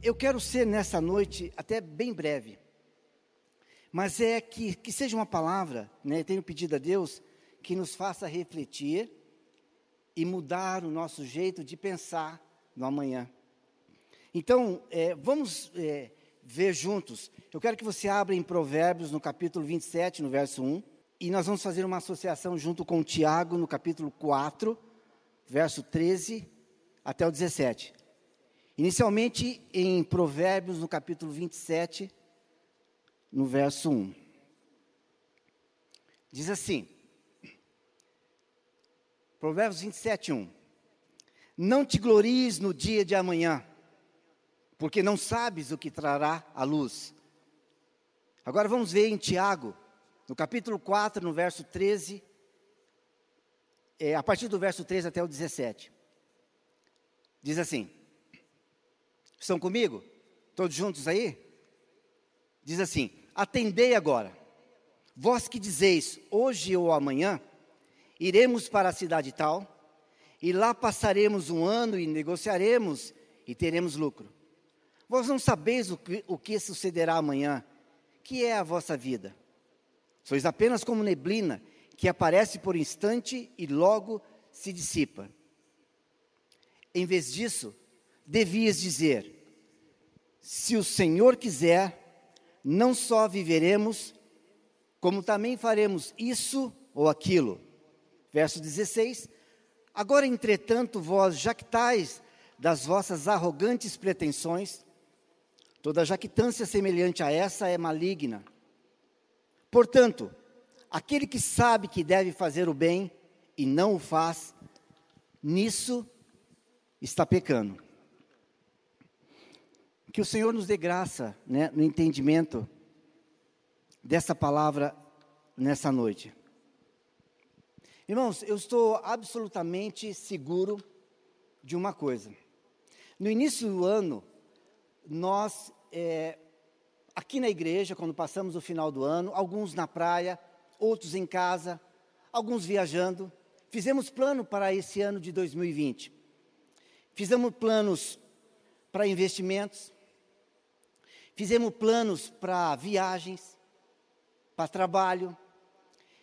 Eu quero ser nessa noite até bem breve, mas é que, que seja uma palavra, né, tenho pedido a Deus, que nos faça refletir e mudar o nosso jeito de pensar no amanhã. Então, é, vamos é, ver juntos. Eu quero que você abra em Provérbios, no capítulo 27, no verso 1, e nós vamos fazer uma associação junto com Tiago, no capítulo 4, verso 13 até o 17. Inicialmente em Provérbios, no capítulo 27, no verso 1. Diz assim: Provérbios 27, 1. Não te glories no dia de amanhã, porque não sabes o que trará a luz. Agora vamos ver em Tiago, no capítulo 4, no verso 13, é, a partir do verso 13 até o 17. Diz assim: Estão comigo? Todos juntos aí? Diz assim: Atendei agora, vós que dizeis, hoje ou amanhã, iremos para a cidade tal, e lá passaremos um ano e negociaremos e teremos lucro. Vós não sabeis o que, o que sucederá amanhã, que é a vossa vida. Sois apenas como neblina que aparece por instante e logo se dissipa. Em vez disso, devias dizer: se o Senhor quiser, não só viveremos, como também faremos isso ou aquilo. Verso 16: Agora, entretanto, vós jactais das vossas arrogantes pretensões, toda jactância semelhante a essa é maligna. Portanto, aquele que sabe que deve fazer o bem e não o faz, nisso está pecando. Que o Senhor nos dê graça né, no entendimento dessa palavra nessa noite. Irmãos, eu estou absolutamente seguro de uma coisa. No início do ano, nós, é, aqui na igreja, quando passamos o final do ano, alguns na praia, outros em casa, alguns viajando, fizemos plano para esse ano de 2020. Fizemos planos para investimentos, fizemos planos para viagens, para trabalho,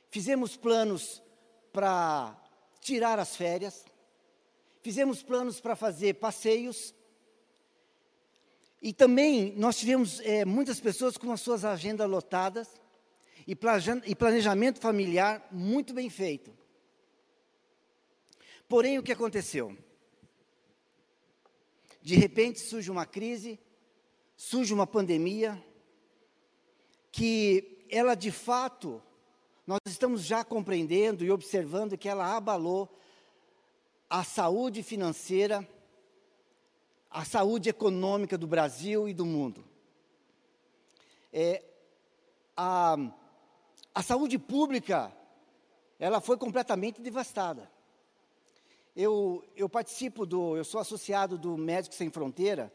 fizemos planos para tirar as férias, fizemos planos para fazer passeios, e também nós tivemos é, muitas pessoas com as suas agendas lotadas e planejamento familiar muito bem feito. Porém, o que aconteceu? De repente surge uma crise, surge uma pandemia, que ela de fato nós estamos já compreendendo e observando que ela abalou a saúde financeira, a saúde econômica do Brasil e do mundo. É, a, a saúde pública, ela foi completamente devastada. Eu, eu participo do, eu sou associado do Médicos Sem Fronteira,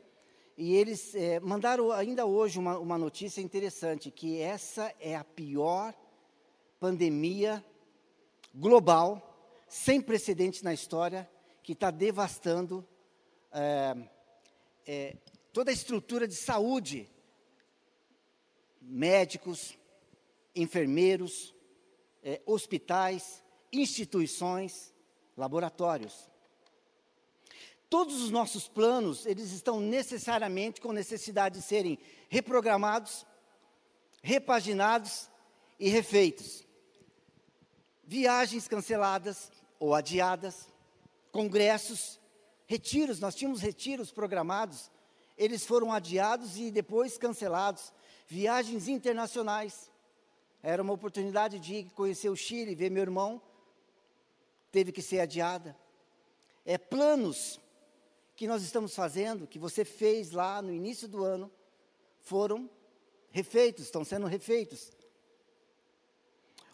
e eles é, mandaram ainda hoje uma, uma notícia interessante, que essa é a pior pandemia global, sem precedentes na história, que está devastando é, é, toda a estrutura de saúde, médicos, enfermeiros, é, hospitais, instituições, laboratórios. Todos os nossos planos, eles estão necessariamente com necessidade de serem reprogramados, repaginados e refeitos viagens canceladas ou adiadas, congressos, retiros, nós tínhamos retiros programados, eles foram adiados e depois cancelados, viagens internacionais, era uma oportunidade de conhecer o Chile, ver meu irmão, teve que ser adiada. É, planos que nós estamos fazendo, que você fez lá no início do ano, foram refeitos, estão sendo refeitos.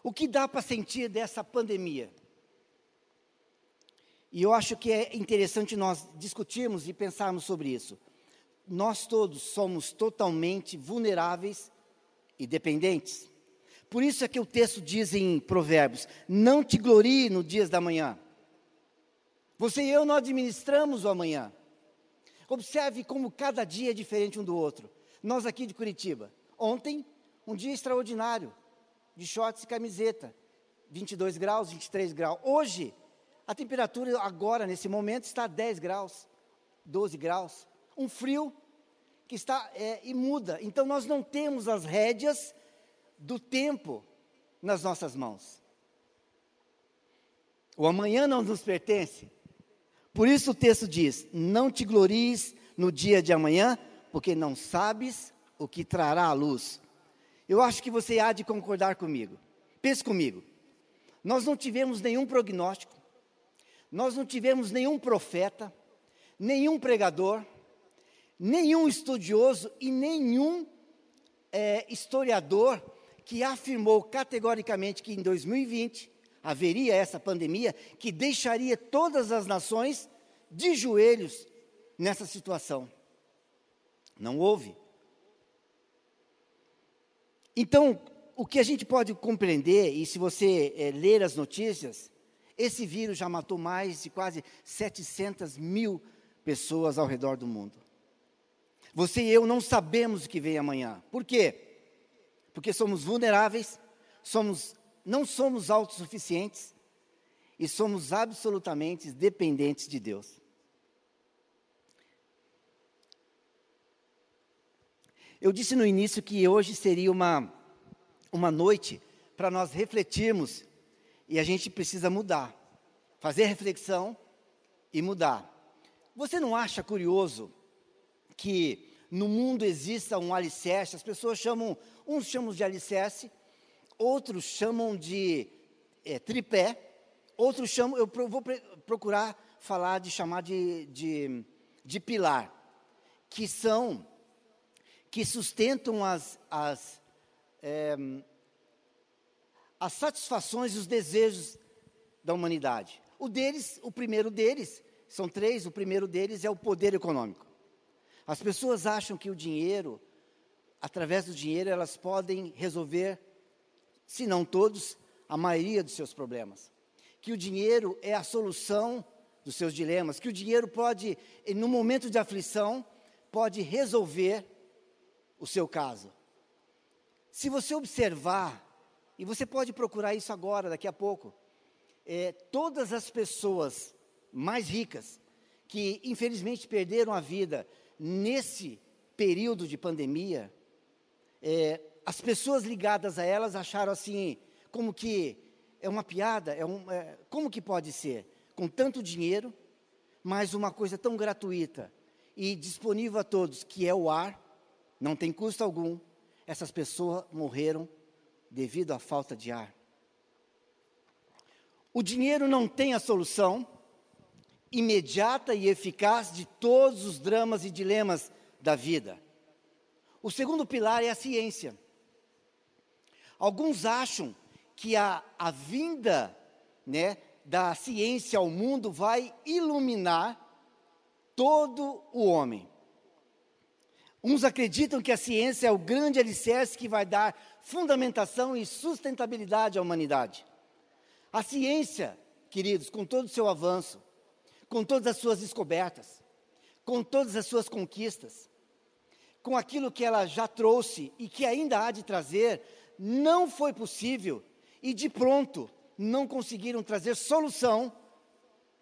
O que dá para sentir dessa pandemia? E eu acho que é interessante nós discutirmos e pensarmos sobre isso. Nós todos somos totalmente vulneráveis e dependentes. Por isso é que o texto diz em Provérbios: Não te glorie no dias da manhã. Você e eu não administramos o amanhã. Observe como cada dia é diferente um do outro. Nós aqui de Curitiba, ontem, um dia extraordinário, de shorts e camiseta, 22 graus, 23 graus. Hoje, a temperatura agora, nesse momento, está 10 graus, 12 graus. Um frio que está é, e muda. Então, nós não temos as rédeas do tempo nas nossas mãos. O amanhã não nos pertence. Por isso o texto diz: Não te glories no dia de amanhã, porque não sabes o que trará a luz. Eu acho que você há de concordar comigo. Pense comigo. Nós não tivemos nenhum prognóstico, nós não tivemos nenhum profeta, nenhum pregador, nenhum estudioso e nenhum é, historiador que afirmou categoricamente que em 2020 haveria essa pandemia que deixaria todas as nações de joelhos nessa situação. Não houve. Então, o que a gente pode compreender, e se você é, ler as notícias, esse vírus já matou mais de quase 700 mil pessoas ao redor do mundo. Você e eu não sabemos o que vem amanhã. Por quê? Porque somos vulneráveis, somos, não somos autossuficientes e somos absolutamente dependentes de Deus. Eu disse no início que hoje seria uma, uma noite para nós refletirmos e a gente precisa mudar, fazer reflexão e mudar. Você não acha curioso que no mundo exista um alicerce? As pessoas chamam, uns chamam de alicerce, outros chamam de é, tripé, outros chamam, eu vou procurar falar de chamar de, de, de pilar, que são que sustentam as, as, é, as satisfações e os desejos da humanidade. O deles, o primeiro deles, são três, o primeiro deles é o poder econômico. As pessoas acham que o dinheiro, através do dinheiro, elas podem resolver, se não todos, a maioria dos seus problemas. Que o dinheiro é a solução dos seus dilemas, que o dinheiro pode, no momento de aflição, pode resolver o seu caso. Se você observar, e você pode procurar isso agora, daqui a pouco, é, todas as pessoas mais ricas que infelizmente perderam a vida nesse período de pandemia, é, as pessoas ligadas a elas acharam assim, como que é uma piada, é um, é, como que pode ser? Com tanto dinheiro, mas uma coisa tão gratuita e disponível a todos, que é o ar, não tem custo algum, essas pessoas morreram devido à falta de ar. O dinheiro não tem a solução imediata e eficaz de todos os dramas e dilemas da vida. O segundo pilar é a ciência. Alguns acham que a, a vinda né, da ciência ao mundo vai iluminar todo o homem. Uns acreditam que a ciência é o grande alicerce que vai dar fundamentação e sustentabilidade à humanidade. A ciência, queridos, com todo o seu avanço, com todas as suas descobertas, com todas as suas conquistas, com aquilo que ela já trouxe e que ainda há de trazer, não foi possível e de pronto não conseguiram trazer solução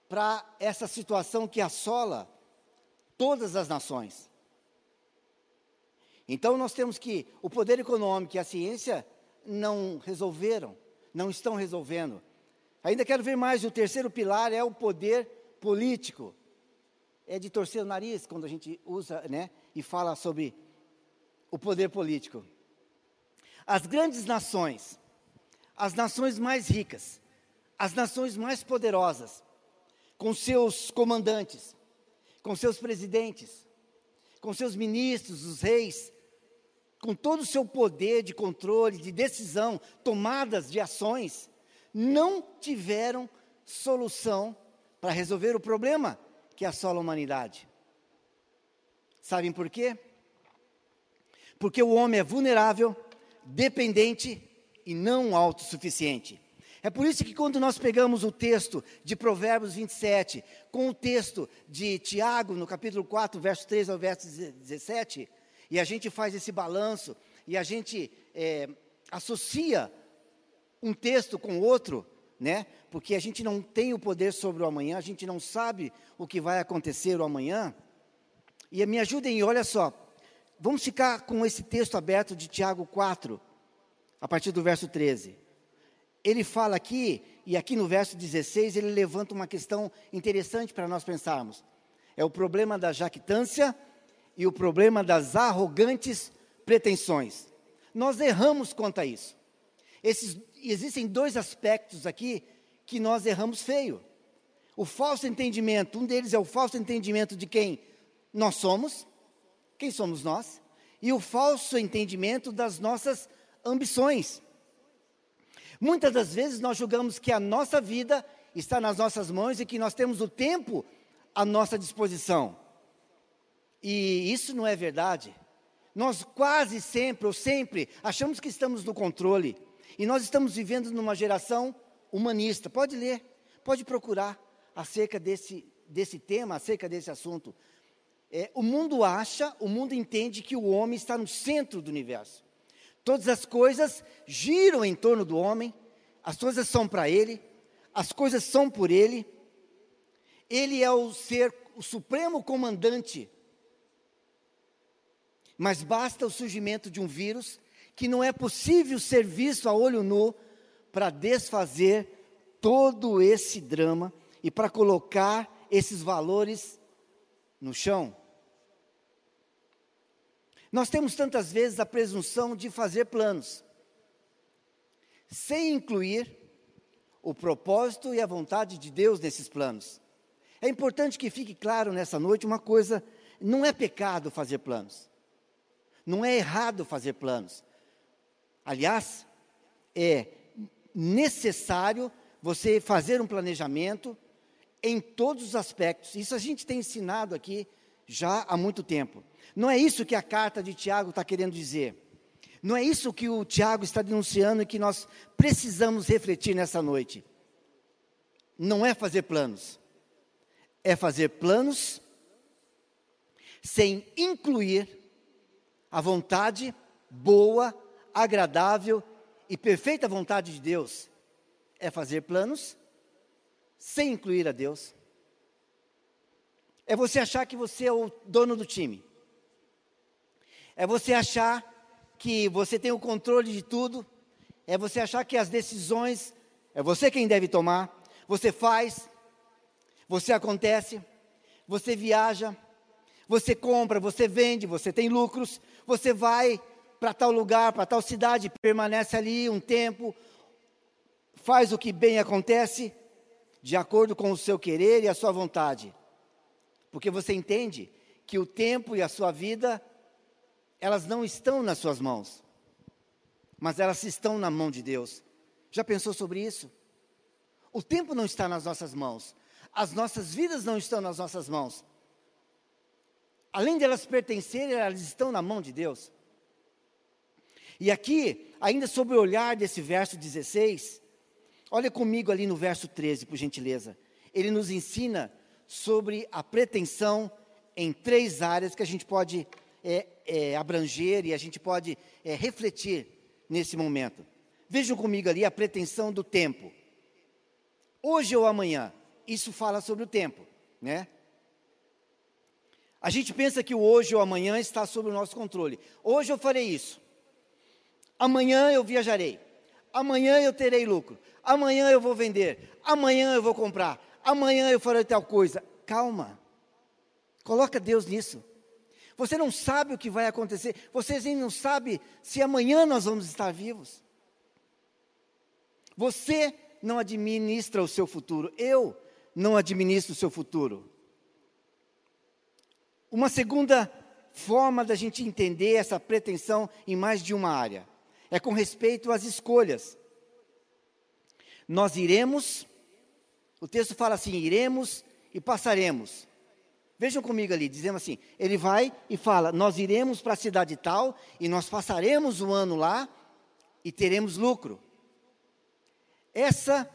para essa situação que assola todas as nações. Então nós temos que o poder econômico e a ciência não resolveram, não estão resolvendo. Ainda quero ver mais, o terceiro pilar é o poder político. É de torcer o nariz quando a gente usa, né, e fala sobre o poder político. As grandes nações, as nações mais ricas, as nações mais poderosas, com seus comandantes, com seus presidentes, com seus ministros, os reis, com todo o seu poder de controle, de decisão, tomadas de ações, não tiveram solução para resolver o problema que assola a humanidade. Sabem por quê? Porque o homem é vulnerável, dependente e não autossuficiente. É por isso que quando nós pegamos o texto de Provérbios 27 com o texto de Tiago, no capítulo 4, verso 3 ao verso 17, e a gente faz esse balanço, e a gente é, associa um texto com outro, né? Porque a gente não tem o poder sobre o amanhã, a gente não sabe o que vai acontecer o amanhã. E me ajudem, olha só, vamos ficar com esse texto aberto de Tiago 4, a partir do verso 13 ele fala aqui, e aqui no verso 16, ele levanta uma questão interessante para nós pensarmos. É o problema da jactância e o problema das arrogantes pretensões. Nós erramos quanto a isso. Esses, existem dois aspectos aqui que nós erramos feio. O falso entendimento, um deles é o falso entendimento de quem nós somos, quem somos nós, e o falso entendimento das nossas ambições. Muitas das vezes nós julgamos que a nossa vida está nas nossas mãos e que nós temos o tempo à nossa disposição. E isso não é verdade. Nós quase sempre ou sempre achamos que estamos no controle. E nós estamos vivendo numa geração humanista. Pode ler, pode procurar acerca desse, desse tema, acerca desse assunto. É, o mundo acha, o mundo entende que o homem está no centro do universo. Todas as coisas giram em torno do homem, as coisas são para ele, as coisas são por ele. Ele é o ser, o supremo comandante. Mas basta o surgimento de um vírus que não é possível ser visto a olho nu para desfazer todo esse drama e para colocar esses valores no chão. Nós temos tantas vezes a presunção de fazer planos, sem incluir o propósito e a vontade de Deus nesses planos. É importante que fique claro nessa noite uma coisa: não é pecado fazer planos, não é errado fazer planos. Aliás, é necessário você fazer um planejamento em todos os aspectos. Isso a gente tem ensinado aqui já há muito tempo. Não é isso que a carta de Tiago está querendo dizer. Não é isso que o Tiago está denunciando e que nós precisamos refletir nessa noite. Não é fazer planos. É fazer planos sem incluir a vontade boa, agradável e perfeita vontade de Deus. É fazer planos sem incluir a Deus. É você achar que você é o dono do time. É você achar que você tem o controle de tudo. É você achar que as decisões é você quem deve tomar. Você faz, você acontece, você viaja, você compra, você vende, você tem lucros, você vai para tal lugar, para tal cidade, permanece ali um tempo, faz o que bem acontece, de acordo com o seu querer e a sua vontade. Porque você entende que o tempo e a sua vida elas não estão nas suas mãos, mas elas estão na mão de Deus. Já pensou sobre isso? O tempo não está nas nossas mãos, as nossas vidas não estão nas nossas mãos. Além de elas pertencerem, elas estão na mão de Deus. E aqui, ainda sobre o olhar desse verso 16, olha comigo ali no verso 13, por gentileza. Ele nos ensina sobre a pretensão em três áreas que a gente pode é, é, abranger e a gente pode é, refletir nesse momento. Vejam comigo ali a pretensão do tempo. Hoje ou amanhã, isso fala sobre o tempo, né? A gente pensa que o hoje ou amanhã está sob o nosso controle. Hoje eu farei isso. Amanhã eu viajarei. Amanhã eu terei lucro. Amanhã eu vou vender. Amanhã eu vou comprar. Amanhã eu farei tal coisa. Calma. Coloca Deus nisso. Você não sabe o que vai acontecer. Você não sabe se amanhã nós vamos estar vivos. Você não administra o seu futuro. Eu não administro o seu futuro. Uma segunda forma da gente entender essa pretensão em mais de uma área é com respeito às escolhas. Nós iremos, o texto fala assim: iremos e passaremos. Vejam comigo ali, dizendo assim: ele vai e fala, nós iremos para a cidade tal e nós passaremos o ano lá e teremos lucro. Essa,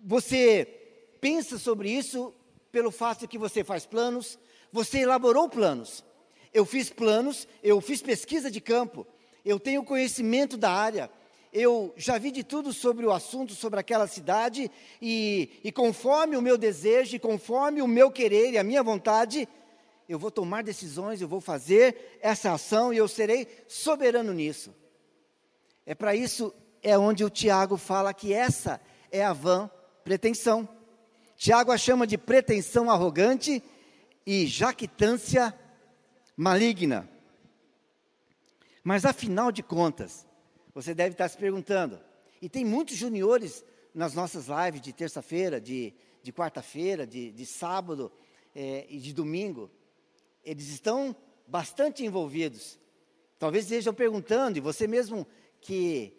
você pensa sobre isso pelo fato que você faz planos, você elaborou planos. Eu fiz planos, eu fiz pesquisa de campo, eu tenho conhecimento da área, eu já vi de tudo sobre o assunto, sobre aquela cidade, e, e conforme o meu desejo, e conforme o meu querer e a minha vontade, eu vou tomar decisões, eu vou fazer essa ação e eu serei soberano nisso. É para isso, é onde o Tiago fala que essa é a vã pretensão. Tiago a chama de pretensão arrogante e jactância maligna. Mas afinal de contas, você deve estar se perguntando, e tem muitos juniores nas nossas lives de terça-feira, de, de quarta-feira, de, de, sábado é, e de domingo, eles estão bastante envolvidos. Talvez estejam perguntando, e você mesmo que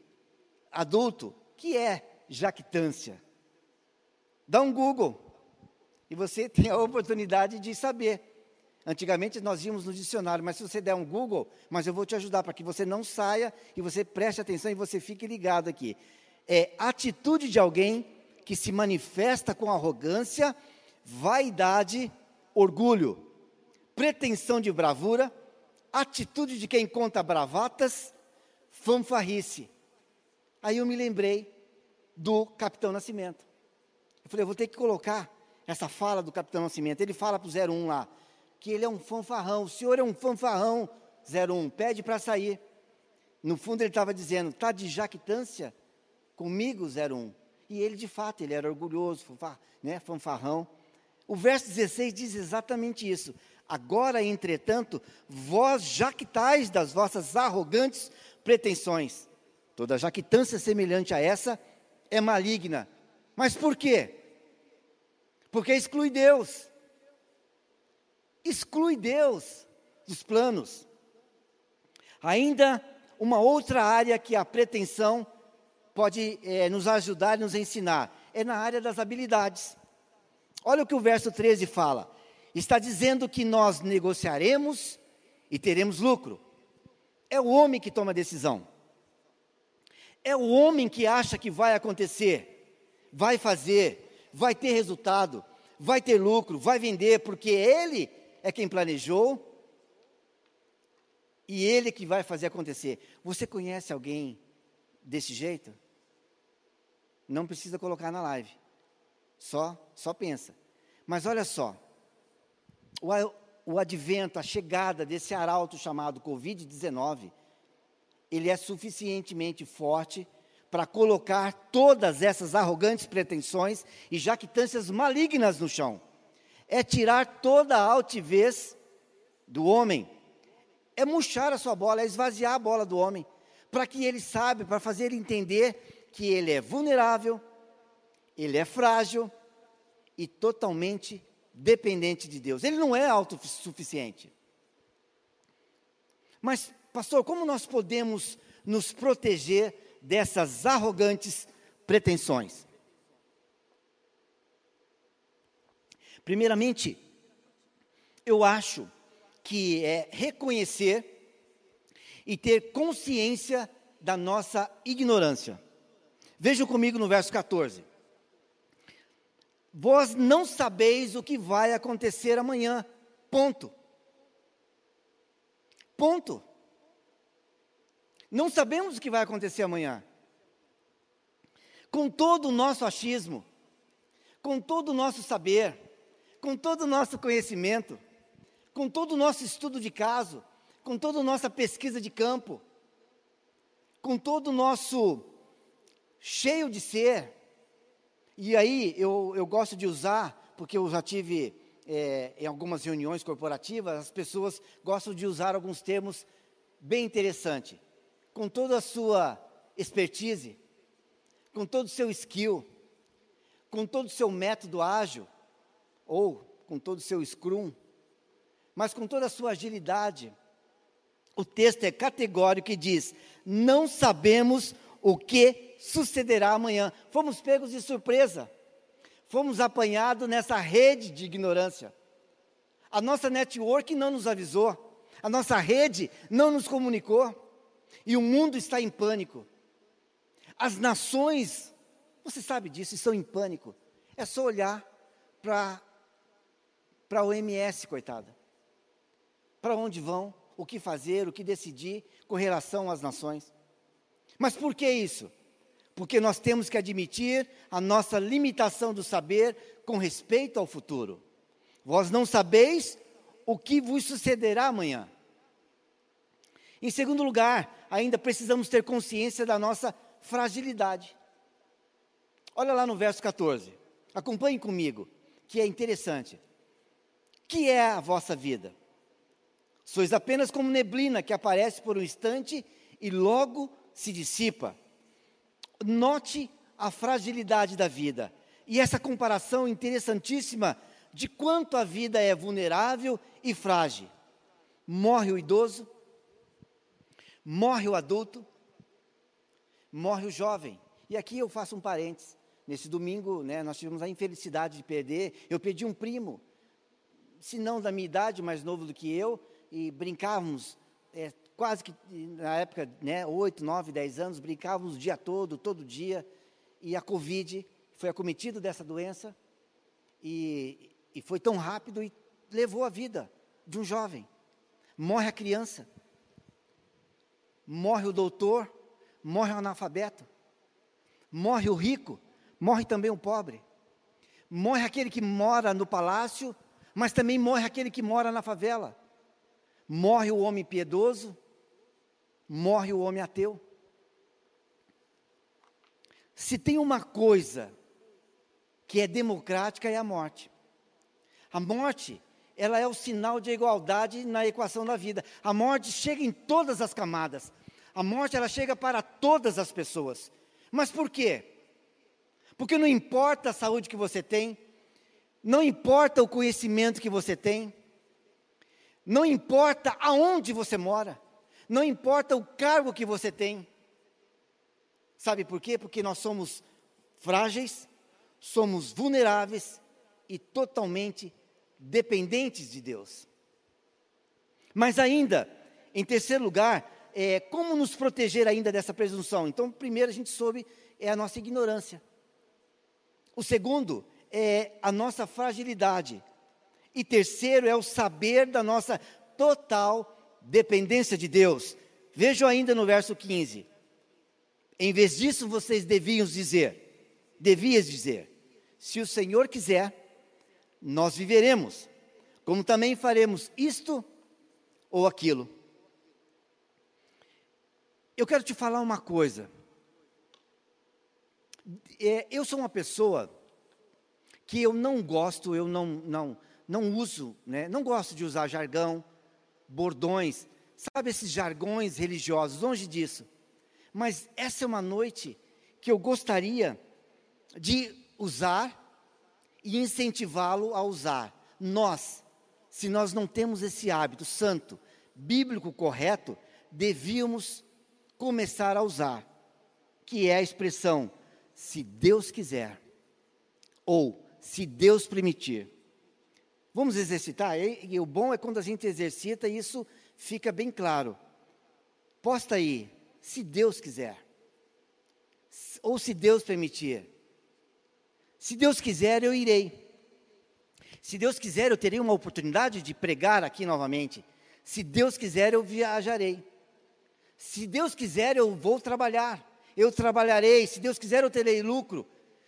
adulto, que é jactância? Dá um Google e você tem a oportunidade de saber. Antigamente nós íamos no dicionário, mas se você der um Google, mas eu vou te ajudar para que você não saia e você preste atenção e você fique ligado aqui. É atitude de alguém que se manifesta com arrogância, vaidade, orgulho, pretensão de bravura, atitude de quem conta bravatas, fanfarrice. Aí eu me lembrei do Capitão Nascimento. Eu falei, eu vou ter que colocar essa fala do Capitão Nascimento. Ele fala para o 01 lá, que ele é um fanfarrão. O senhor é um fanfarrão, 01, pede para sair. No fundo ele estava dizendo, está de jactância comigo, 01. E ele, de fato, ele era orgulhoso, fanfar, né, fanfarrão. O verso 16 diz exatamente isso. Agora, entretanto, vós jactais das vossas arrogantes pretensões. Toda jactância semelhante a essa é maligna. Mas por quê? Porque exclui Deus exclui Deus dos planos. Ainda uma outra área que a pretensão pode é, nos ajudar e nos ensinar é na área das habilidades. Olha o que o verso 13 fala. Está dizendo que nós negociaremos e teremos lucro. É o homem que toma a decisão. É o homem que acha que vai acontecer, vai fazer, vai ter resultado, vai ter lucro, vai vender, porque ele é quem planejou e ele que vai fazer acontecer. Você conhece alguém desse jeito? Não precisa colocar na live. Só, só pensa. Mas olha só. O, o advento, a chegada desse arauto chamado COVID-19, ele é suficientemente forte para colocar todas essas arrogantes pretensões e jactâncias malignas no chão é tirar toda a altivez do homem, é murchar a sua bola, é esvaziar a bola do homem, para que ele saiba, para fazer ele entender que ele é vulnerável, ele é frágil e totalmente dependente de Deus. Ele não é autossuficiente. Mas, pastor, como nós podemos nos proteger dessas arrogantes pretensões? Primeiramente, eu acho que é reconhecer e ter consciência da nossa ignorância. Vejam comigo no verso 14. Vós não sabeis o que vai acontecer amanhã. Ponto. Ponto. Não sabemos o que vai acontecer amanhã. Com todo o nosso achismo, com todo o nosso saber, com todo o nosso conhecimento, com todo o nosso estudo de caso, com toda a nossa pesquisa de campo, com todo o nosso cheio de ser. E aí eu, eu gosto de usar, porque eu já tive é, em algumas reuniões corporativas, as pessoas gostam de usar alguns termos bem interessantes. Com toda a sua expertise, com todo o seu skill, com todo o seu método ágil, ou com todo o seu Scrum, mas com toda a sua agilidade. O texto é categórico e diz: Não sabemos o que sucederá amanhã. Fomos pegos de surpresa, fomos apanhados nessa rede de ignorância. A nossa network não nos avisou, a nossa rede não nos comunicou, e o mundo está em pânico. As nações, você sabe disso, estão em pânico. É só olhar para a OMS, coitada. Para onde vão, o que fazer, o que decidir com relação às nações. Mas por que isso? Porque nós temos que admitir a nossa limitação do saber com respeito ao futuro. Vós não sabeis o que vos sucederá amanhã. Em segundo lugar, ainda precisamos ter consciência da nossa fragilidade. Olha lá no verso 14. Acompanhe comigo, que é interessante. Que é a vossa vida? Sois apenas como neblina que aparece por um instante e logo se dissipa. Note a fragilidade da vida e essa comparação interessantíssima de quanto a vida é vulnerável e frágil. Morre o idoso, morre o adulto, morre o jovem. E aqui eu faço um parênteses. Nesse domingo, né, nós tivemos a infelicidade de perder. Eu perdi um primo, se não da minha idade, mais novo do que eu, e brincávamos é, quase que na época, né, 8, 9, 10 anos, brincávamos o dia todo, todo dia, e a Covid foi acometido dessa doença, e, e foi tão rápido e levou a vida de um jovem. Morre a criança, morre o doutor, morre o analfabeto, morre o rico, morre também o pobre, morre aquele que mora no palácio, mas também morre aquele que mora na favela, morre o homem piedoso, morre o homem ateu. Se tem uma coisa que é democrática é a morte. A morte, ela é o sinal de igualdade na equação da vida. A morte chega em todas as camadas. A morte ela chega para todas as pessoas. Mas por quê? Porque não importa a saúde que você tem, não importa o conhecimento que você tem, não importa aonde você mora, não importa o cargo que você tem. Sabe por quê? Porque nós somos frágeis, somos vulneráveis e totalmente dependentes de Deus. Mas ainda, em terceiro lugar, é, como nos proteger ainda dessa presunção? Então, primeiro a gente soube é a nossa ignorância. O segundo é a nossa fragilidade. E terceiro é o saber da nossa total dependência de Deus. Vejam ainda no verso 15. Em vez disso, vocês deviam dizer, devias dizer, se o Senhor quiser, nós viveremos, como também faremos isto ou aquilo. Eu quero te falar uma coisa. É, eu sou uma pessoa que eu não gosto, eu não, não, não uso, né, não gosto de usar jargão, bordões, sabe esses jargões religiosos, longe disso. Mas essa é uma noite que eu gostaria de usar e incentivá-lo a usar. Nós, se nós não temos esse hábito santo, bíblico correto, devíamos começar a usar, que é a expressão se Deus quiser ou se Deus permitir. Vamos exercitar? E, e, o bom é quando a gente exercita, isso fica bem claro. Posta aí, se Deus quiser. Ou se Deus permitir. Se Deus quiser, eu irei. Se Deus quiser, eu terei uma oportunidade de pregar aqui novamente. Se Deus quiser, eu viajarei. Se Deus quiser, eu vou trabalhar. Eu trabalharei. Se Deus quiser, eu terei lucro.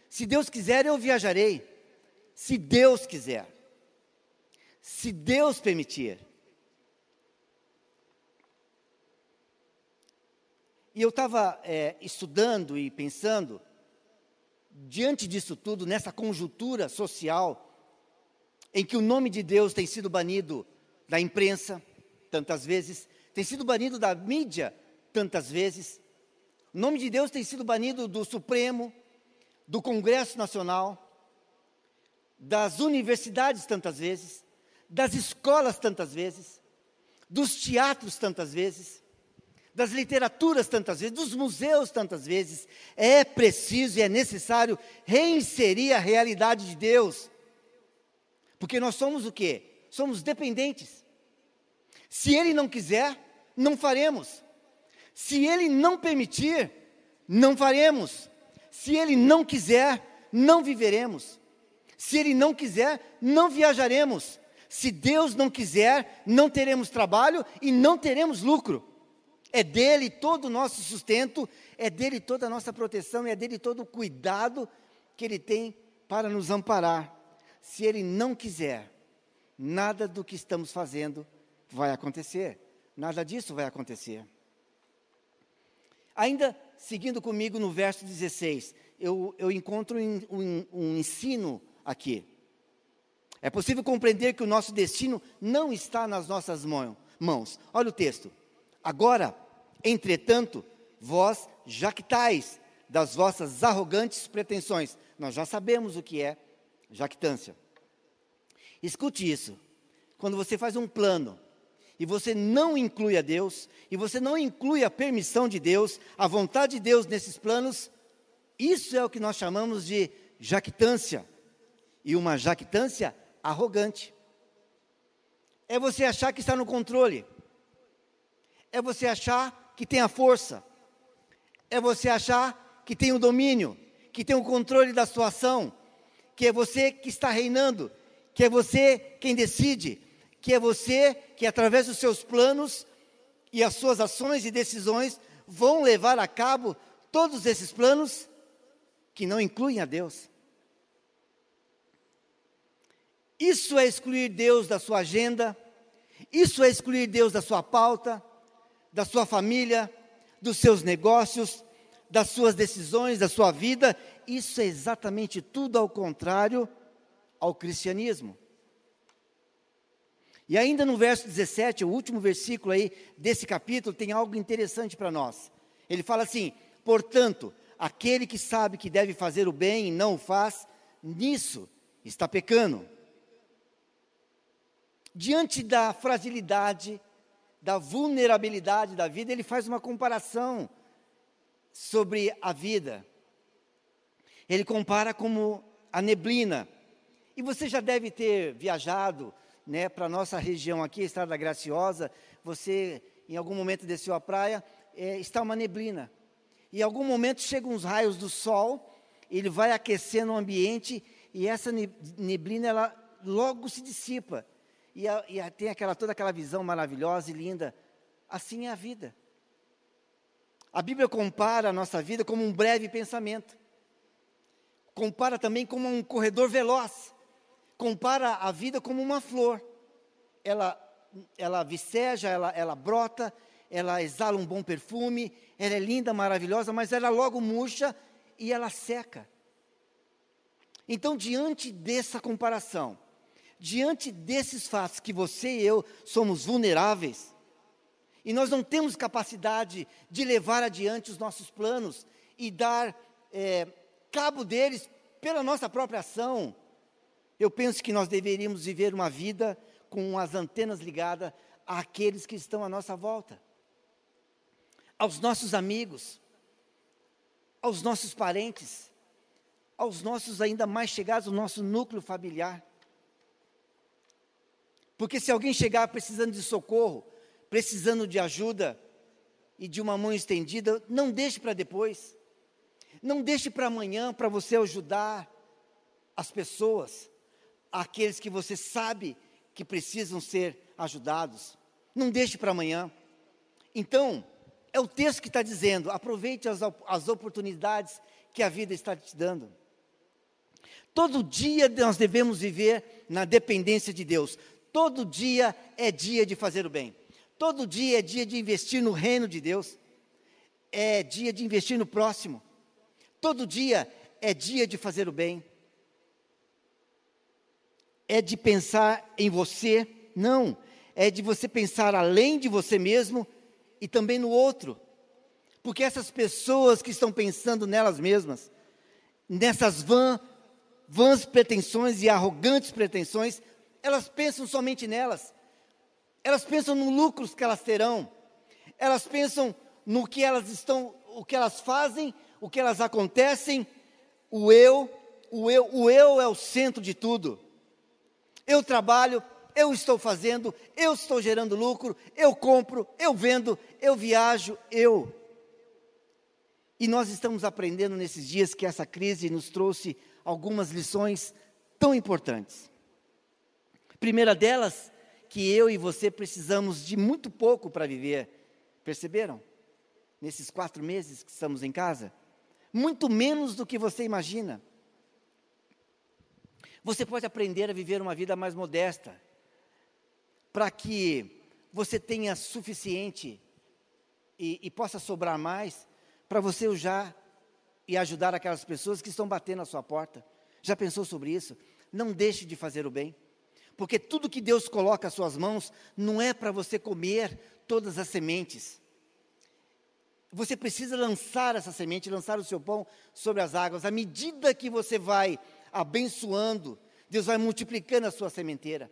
Se Deus quiser, eu viajarei. Se Deus quiser se Deus permitir. E eu estava é, estudando e pensando, diante disso tudo, nessa conjuntura social, em que o nome de Deus tem sido banido da imprensa, tantas vezes, tem sido banido da mídia, tantas vezes, o nome de Deus tem sido banido do Supremo, do Congresso Nacional, das universidades, tantas vezes, das escolas tantas vezes, dos teatros tantas vezes, das literaturas tantas vezes, dos museus tantas vezes. É preciso e é necessário reinserir a realidade de Deus. Porque nós somos o quê? Somos dependentes. Se Ele não quiser, não faremos. Se Ele não permitir, não faremos. Se Ele não quiser, não viveremos. Se Ele não quiser, não viajaremos. Se Deus não quiser, não teremos trabalho e não teremos lucro. É dele todo o nosso sustento, é dele toda a nossa proteção, é dele todo o cuidado que ele tem para nos amparar. Se ele não quiser, nada do que estamos fazendo vai acontecer. Nada disso vai acontecer. Ainda seguindo comigo no verso 16, eu, eu encontro um, um, um ensino aqui. É possível compreender que o nosso destino não está nas nossas mãos. Olha o texto. Agora, Entretanto, vós jactais das vossas arrogantes pretensões. Nós já sabemos o que é jactância. Escute isso. Quando você faz um plano e você não inclui a Deus, e você não inclui a permissão de Deus, a vontade de Deus nesses planos, isso é o que nós chamamos de jactância. E uma jactância arrogante. É você achar que está no controle. É você achar que tem a força, é você achar que tem o domínio, que tem o controle da situação, que é você que está reinando, que é você quem decide, que é você que através dos seus planos e as suas ações e decisões vão levar a cabo todos esses planos que não incluem a Deus. Isso é excluir Deus da sua agenda, isso é excluir Deus da sua pauta, da sua família, dos seus negócios, das suas decisões, da sua vida. Isso é exatamente tudo ao contrário ao cristianismo. E ainda no verso 17, o último versículo aí desse capítulo, tem algo interessante para nós. Ele fala assim: portanto, aquele que sabe que deve fazer o bem e não o faz, nisso está pecando. Diante da fragilidade, da vulnerabilidade da vida, ele faz uma comparação sobre a vida. Ele compara como a neblina. E você já deve ter viajado né, para a nossa região aqui, Estrada Graciosa. Você, em algum momento, desceu à praia, é, está uma neblina. E em algum momento chegam uns raios do sol, ele vai aquecendo o ambiente e essa neblina ela logo se dissipa e, a, e a, tem aquela, toda aquela visão maravilhosa e linda. Assim é a vida. A Bíblia compara a nossa vida como um breve pensamento. Compara também como um corredor veloz. Compara a vida como uma flor. Ela, ela viceja, ela, ela brota, ela exala um bom perfume, ela é linda, maravilhosa, mas ela logo murcha e ela seca. Então, diante dessa comparação, diante desses fatos que você e eu somos vulneráveis, e nós não temos capacidade de levar adiante os nossos planos e dar é, cabo deles pela nossa própria ação, eu penso que nós deveríamos viver uma vida com as antenas ligadas àqueles que estão à nossa volta, aos nossos amigos, aos nossos parentes, aos nossos ainda mais chegados, o nosso núcleo familiar. Porque se alguém chegar precisando de socorro, precisando de ajuda e de uma mão estendida, não deixe para depois. Não deixe para amanhã para você ajudar as pessoas, aqueles que você sabe que precisam ser ajudados. Não deixe para amanhã. Então, é o texto que está dizendo: aproveite as, as oportunidades que a vida está te dando. Todo dia nós devemos viver na dependência de Deus. Todo dia é dia de fazer o bem. Todo dia é dia de investir no reino de Deus. É dia de investir no próximo. Todo dia é dia de fazer o bem. É de pensar em você, não. É de você pensar além de você mesmo e também no outro. Porque essas pessoas que estão pensando nelas mesmas, nessas vãs, vãs pretensões e arrogantes pretensões, elas pensam somente nelas. Elas pensam no lucros que elas terão. Elas pensam no que elas estão, o que elas fazem, o que elas acontecem. O eu, o eu, o eu é o centro de tudo. Eu trabalho, eu estou fazendo, eu estou gerando lucro, eu compro, eu vendo, eu viajo, eu. E nós estamos aprendendo nesses dias que essa crise nos trouxe algumas lições tão importantes. Primeira delas, que eu e você precisamos de muito pouco para viver. Perceberam? Nesses quatro meses que estamos em casa? Muito menos do que você imagina. Você pode aprender a viver uma vida mais modesta, para que você tenha suficiente e, e possa sobrar mais para você usar e ajudar aquelas pessoas que estão batendo na sua porta. Já pensou sobre isso? Não deixe de fazer o bem. Porque tudo que Deus coloca às suas mãos não é para você comer todas as sementes. Você precisa lançar essa semente, lançar o seu pão sobre as águas. À medida que você vai abençoando, Deus vai multiplicando a sua sementeira.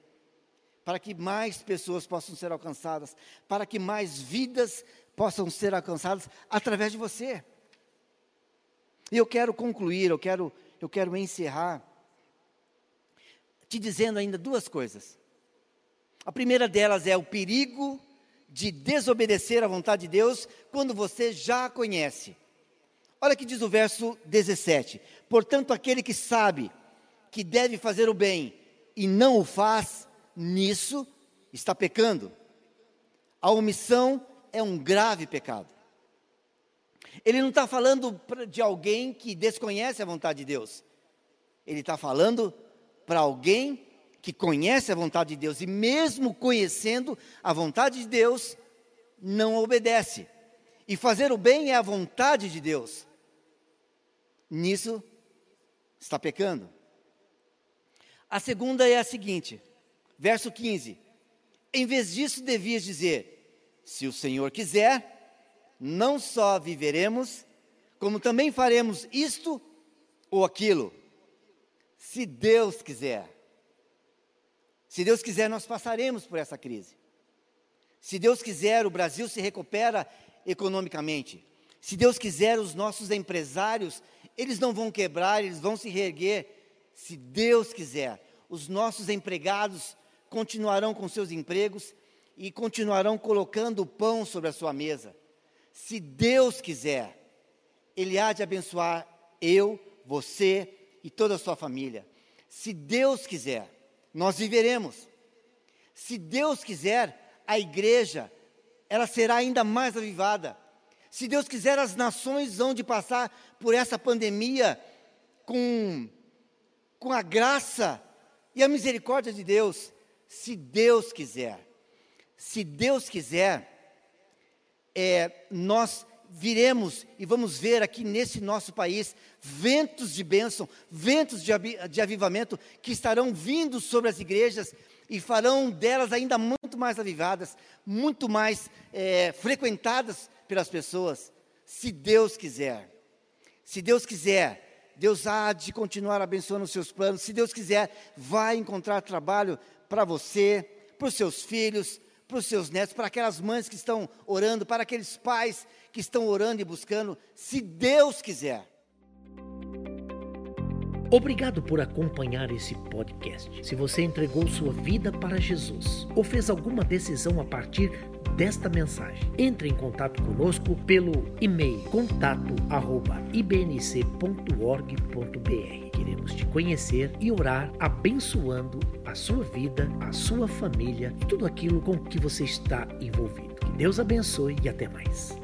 Para que mais pessoas possam ser alcançadas, para que mais vidas possam ser alcançadas através de você. E eu quero concluir, eu quero, eu quero encerrar te dizendo ainda duas coisas. A primeira delas é o perigo de desobedecer à vontade de Deus quando você já a conhece. Olha que diz o verso 17: Portanto, aquele que sabe que deve fazer o bem e não o faz, nisso está pecando. A omissão é um grave pecado. Ele não está falando de alguém que desconhece a vontade de Deus. Ele está falando para alguém que conhece a vontade de Deus e, mesmo conhecendo a vontade de Deus, não obedece. E fazer o bem é a vontade de Deus. Nisso está pecando. A segunda é a seguinte, verso 15: Em vez disso, devias dizer: Se o Senhor quiser, não só viveremos, como também faremos isto ou aquilo se Deus quiser. Se Deus quiser, nós passaremos por essa crise. Se Deus quiser, o Brasil se recupera economicamente. Se Deus quiser, os nossos empresários, eles não vão quebrar, eles vão se reerguer. Se Deus quiser, os nossos empregados continuarão com seus empregos e continuarão colocando o pão sobre a sua mesa. Se Deus quiser, Ele há de abençoar eu, você, e toda a sua família. Se Deus quiser, nós viveremos. Se Deus quiser, a igreja, ela será ainda mais avivada. Se Deus quiser, as nações vão de passar por essa pandemia com, com a graça e a misericórdia de Deus. Se Deus quiser. Se Deus quiser, é, nós viremos e vamos ver aqui nesse nosso país ventos de bênção, ventos de, de avivamento que estarão vindo sobre as igrejas e farão delas ainda muito mais avivadas, muito mais é, frequentadas pelas pessoas, se Deus quiser. Se Deus quiser, Deus há de continuar abençoando os seus planos. Se Deus quiser, vai encontrar trabalho para você, para os seus filhos, para os seus netos, para aquelas mães que estão orando, para aqueles pais que estão orando e buscando, se Deus quiser. Obrigado por acompanhar esse podcast. Se você entregou sua vida para Jesus ou fez alguma decisão a partir desta mensagem, entre em contato conosco pelo e-mail contato@ibnc.org.br. Queremos te conhecer e orar abençoando a sua vida, a sua família e tudo aquilo com que você está envolvido. Que Deus abençoe e até mais.